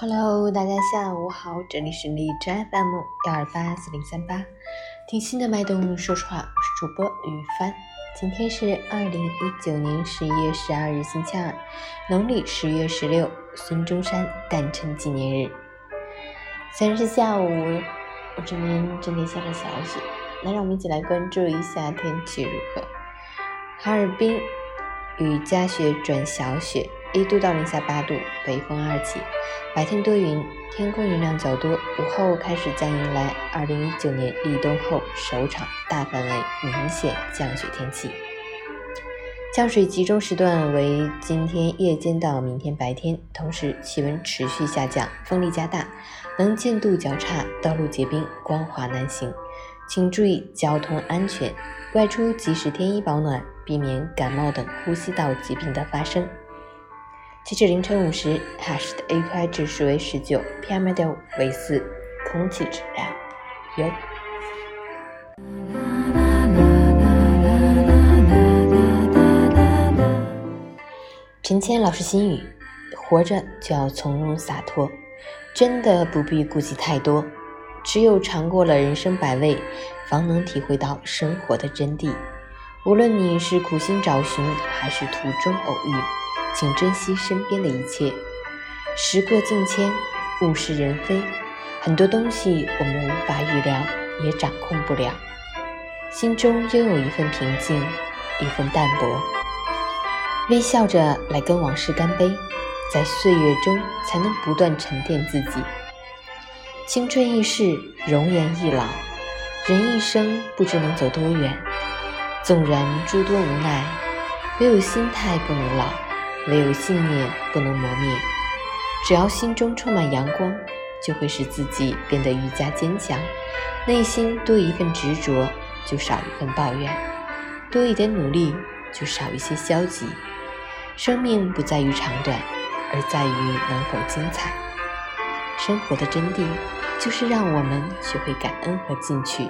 Hello，大家下午好，这里是荔枝 FM 幺二八四零三八，听心的脉动说实话，我是主播雨帆。今天是二零一九年十一月十二日，星期二，农历十月十六，孙中山诞辰纪念日。虽然是下午，我这边正在下着小雪，那让我们一起来关注一下天气如何。哈尔滨雨夹雪转小雪。一度到零下八度，北风二级，白天多云，天空云量较多。午后开始将迎来二零一九年立冬后首场大范围明显降雪天气。降水集中时段为今天夜间到明天白天，同时气温持续下降，风力加大，能见度较差，道路结冰，光滑难行，请注意交通安全，外出及时添衣保暖，避免感冒等呼吸道疾病的发生。截至凌晨五时，哈市的 AQI 指数为十九，PM 二点五为四，空气质量优。陈谦老师心语：活着就要从容洒脱，真的不必顾忌太多。只有尝过了人生百味，方能体会到生活的真谛。无论你是苦心找寻，还是途中偶遇。请珍惜身边的一切。时过境迁，物是人非，很多东西我们无法预料，也掌控不了。心中拥有一份平静，一份淡泊，微笑着来跟往事干杯，在岁月中才能不断沉淀自己。青春易逝，容颜易老，人一生不知能走多远。纵然诸多无奈，唯有心态不能老。唯有信念不能磨灭，只要心中充满阳光，就会使自己变得愈加坚强。内心多一份执着，就少一份抱怨；多一点努力，就少一些消极。生命不在于长短，而在于能否精彩。生活的真谛，就是让我们学会感恩和进取，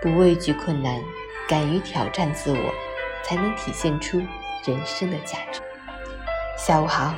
不畏惧困难，敢于挑战自我，才能体现出人生的价值。下午好。